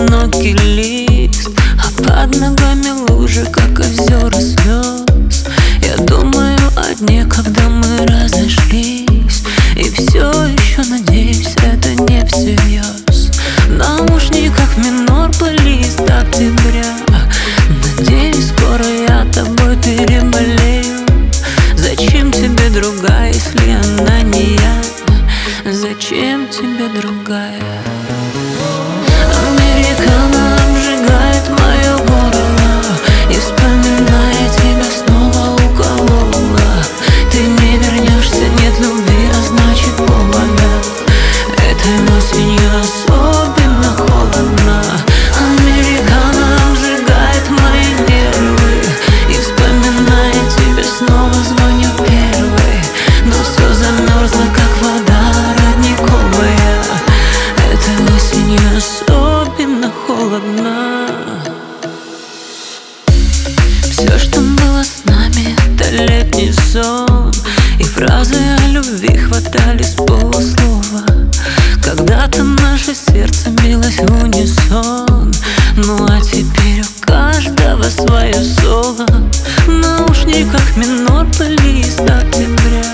одинокий лист. А под ногами лужи, как озера слез. Я думаю о дне, когда мы разошлись. И все еще надеюсь, это не всерьез В наушниках минор плейлист октября. Надеюсь, скоро я тобой переболею. Зачем тебе другая, если она не я? Зачем тебе другая? Все, что было с нами, это летний сон. И фразы о любви хватали с полуслова. Когда-то наше сердце билось в унисон. Ну а теперь у каждого свое соло. В наушниках минор плейлист октября.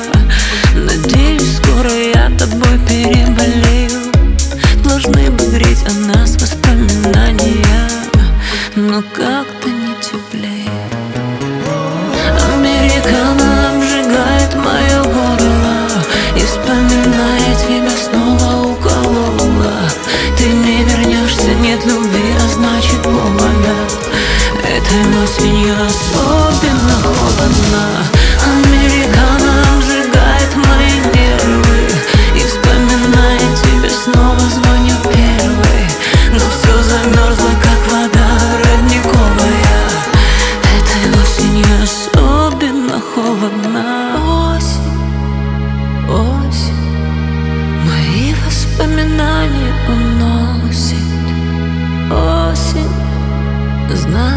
Надеюсь, скоро я тобой переболею. Должны бы греть о уносит Осень знает,